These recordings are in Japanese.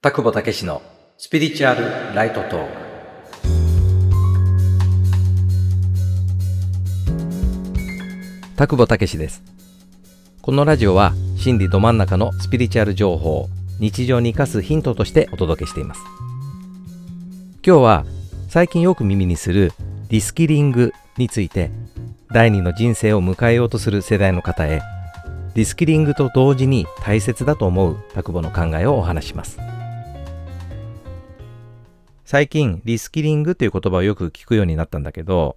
田久保武史のスピリチュアルライトトーク。田久保武史です。このラジオは心理ど真ん中のスピリチュアル情報を日常に生かすヒントとしてお届けしています。今日は最近よく耳にするリスキリングについて第二の人生を迎えようとする世代の方へリスキリングと同時に大切だと思う田久保の考えをお話します。最近リスキリングという言葉をよく聞くようになったんだけど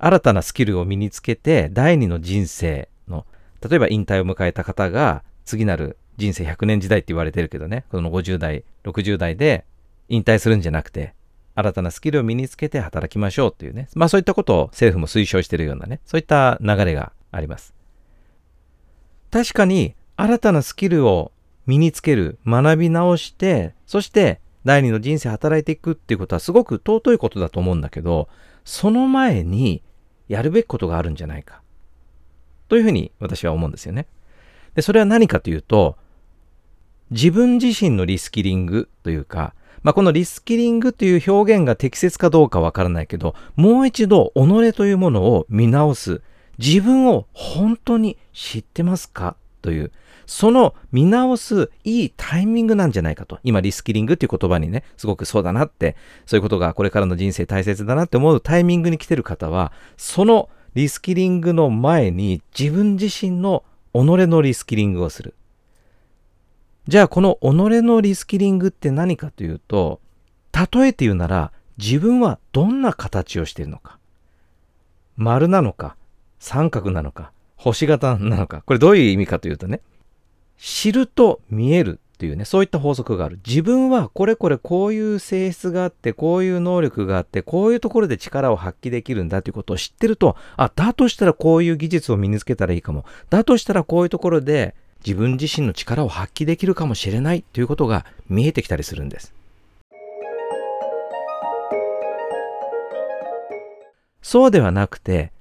新たなスキルを身につけて第二の人生の例えば引退を迎えた方が次なる人生100年時代って言われてるけどねこの50代60代で引退するんじゃなくて新たなスキルを身につけて働きましょうっていうね。まあそういったことを政府も推奨してるようなねそういった流れがあります。確かに新たなスキルを身につける学び直してそして第二の人生働いていくっていうことはすごく尊いことだと思うんだけど、その前にやるべきことがあるんじゃないか。というふうに私は思うんですよね。で、それは何かというと、自分自身のリスキリングというか、まあ、このリスキリングという表現が適切かどうかわからないけど、もう一度己というものを見直す。自分を本当に知ってますか？という、その見直すいいタイミングなんじゃないかと。今、リスキリングっていう言葉にね、すごくそうだなって、そういうことがこれからの人生大切だなって思うタイミングに来てる方は、そのリスキリングの前に自分自身の己のリスキリングをする。じゃあ、この己のリスキリングって何かというと、例えて言うなら、自分はどんな形をしているのか。丸なのか、三角なのか、星型なのか。これどういう意味かというとね、知ると見えるっていうね、そういった法則がある。自分はこれこれこういう性質があって、こういう能力があって、こういうところで力を発揮できるんだということを知ってると、あ、だとしたらこういう技術を身につけたらいいかも。だとしたらこういうところで自分自身の力を発揮できるかもしれないということが見えてきたりするんです。そうではなくて、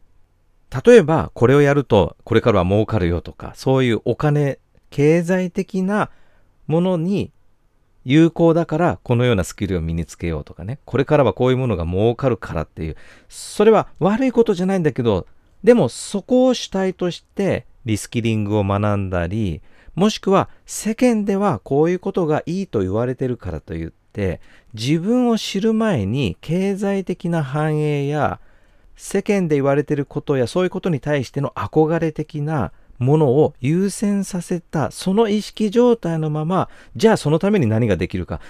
例えばこれをやるとこれからは儲かるよとか、そういうお金経済的なものに有効だからこのようなスキルを身につけようとかね、これからはこういうものが儲かるからっていう、それは悪いことじゃないんだけど、でもそこを主体としてリスキリングを学んだり、もしくは世間ではこういうことがいいと言われてるからといって、自分を知る前に経済的な繁栄や世間で言われていることやそういうことに対しての憧れ的なものを優先させた、その意識状態のまま、じゃあそのために何ができるか、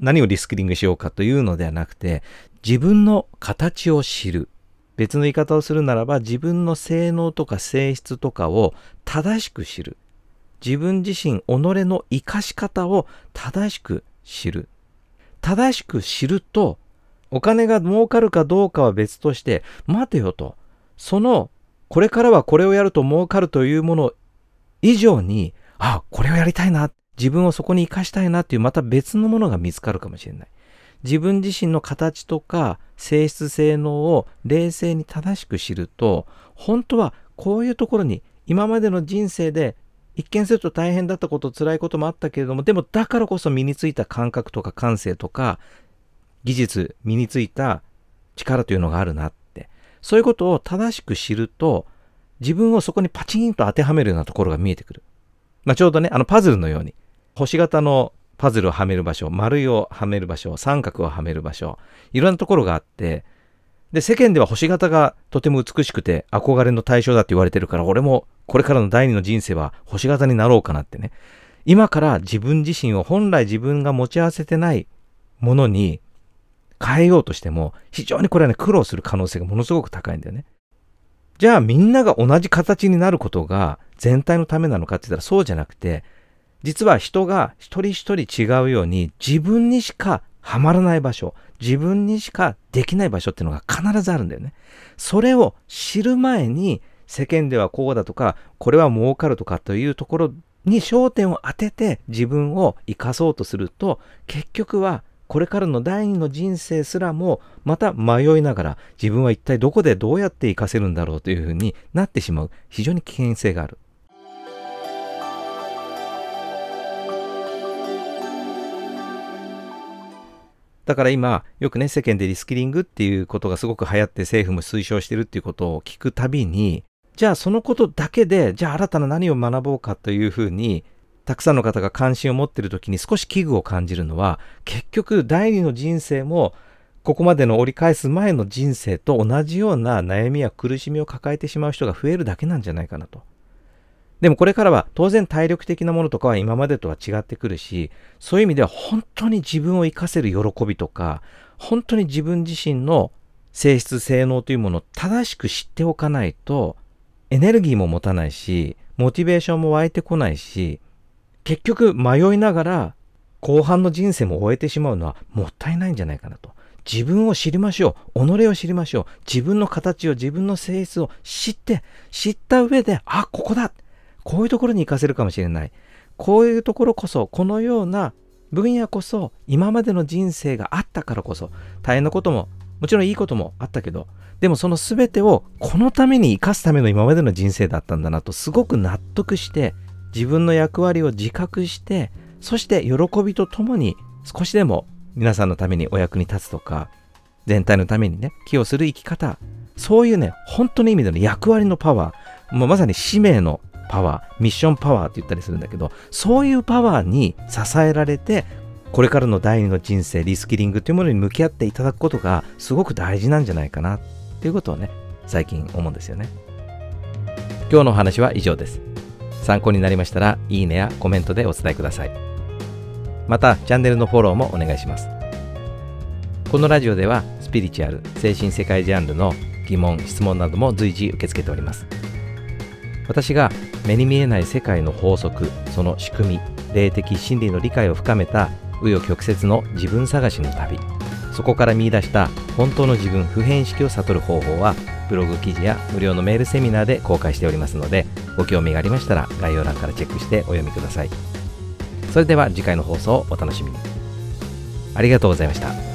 何をリスキリングしようかというのではなくて、自分の形を知る。別の言い方をするならば、自分の性能とか性質とかを正しく知る。自分自身、己の生かし方を正しく知る。正しく知ると、お金が儲かるかどうかは別として、待てよと。そのこれからはこれをやると儲かるというもの以上に、あ、これをやりたいな、自分をそこに生かしたいなっていうまた別のものが見つかるかもしれない。自分自身の形とか性質性能を冷静に正しく知ると、本当はこういうところに今までの人生で一見すると大変だったこと、辛いこともあったけれども、でもだからこそ身についた感覚とか感性とか技術、身についた力というのがあるなって。そういうことを正しく知ると、自分をそこにパチンと当てはめるようなところが見えてくる。まあ、ちょうどね、あのパズルのように、星型のパズルをはめる場所、丸いをはめる場所、三角をはめる場所、いろんなところがあって、で、世間では星型がとても美しくて憧れの対象だって言われてるから、俺もこれからの第二の人生は星型になろうかなってね。今から自分自身を本来自分が持ち合わせてないものに変えようとしても、非常にこれはね、苦労する可能性がものすごく高いんだよね。じゃあみんなが同じ形になることが全体のためなのかって言ったらそうじゃなくて、実は人が一人一人違うように自分にしかはまらない場所、自分にしかできない場所っていうのが必ずあるんだよね。それを知る前に世間ではこうだとか、これは儲かるとかというところに焦点を当てて自分を生かそうとすると、結局はこれからの第二の人生すらもまた迷いながら自分は一体どこでどうやって活かせるんだろうというふうになってしまう非常に危険性がある。だから今、よくね、世間でリスキリングっていうことがすごく流行って政府も推奨してるっていうことを聞くたびに、じゃあそのことだけで、じゃあ新たな何を学ぼうかというふうに、たくさんの方が関心を持っている時に少し危惧を感じるのは、結局第二の人生も、ここまでの折り返す前の人生と同じような悩みや苦しみを抱えてしまう人が増えるだけなんじゃないかなと。でもこれからは当然体力的なものとかは今までとは違ってくるし、そういう意味では本当に自分を活かせる喜びとか、本当に自分自身の性質、性能というものを正しく知っておかないと、エネルギーも持たないし、モチベーションも湧いてこないし、結局迷いながら後半の人生も終えてしまうのはもったいないんじゃないかなと。自分を知りましょう。己を知りましょう。自分の形を、自分の性質を知って、知った上で、あ、ここだこういうところに活かせるかもしれない。こういうところこそ、このような分野こそ、今までの人生があったからこそ、大変なことも、もちろんいいこともあったけど、でもその全てをこのために生かすための今までの人生だったんだなと、すごく納得して、自分の役割を自覚して、そして喜びとともに少しでも皆さんのためにお役に立つとか、全体のためにね、寄与する生き方、そういうね、本当の意味での役割のパワー、もうまさに使命のパワー、ミッションパワーって言ったりするんだけど、そういうパワーに支えられて、これからの第二の人生、リスキリングというものに向き合っていただくことがすごく大事なんじゃないかなっていうことをね、最近思うんですよね。今日のお話は以上です。参考になりましたら、いいねやコメントでお伝えください。また、チャンネルのフォローもお願いします。このラジオでは、スピリチュアル、精神世界ジャンルの疑問、質問なども随時受け付けております。私が目に見えない世界の法則その仕組み霊的真理の理解を深めた紆余曲折の自分探しの旅そこから見出した本当の自分普遍意識を悟る方法はブログ記事や無料のメールセミナーで公開しておりますのでご興味がありましたら概要欄からチェックしてお読みください。それでは次回の放送をお楽しみに。ありがとうございました。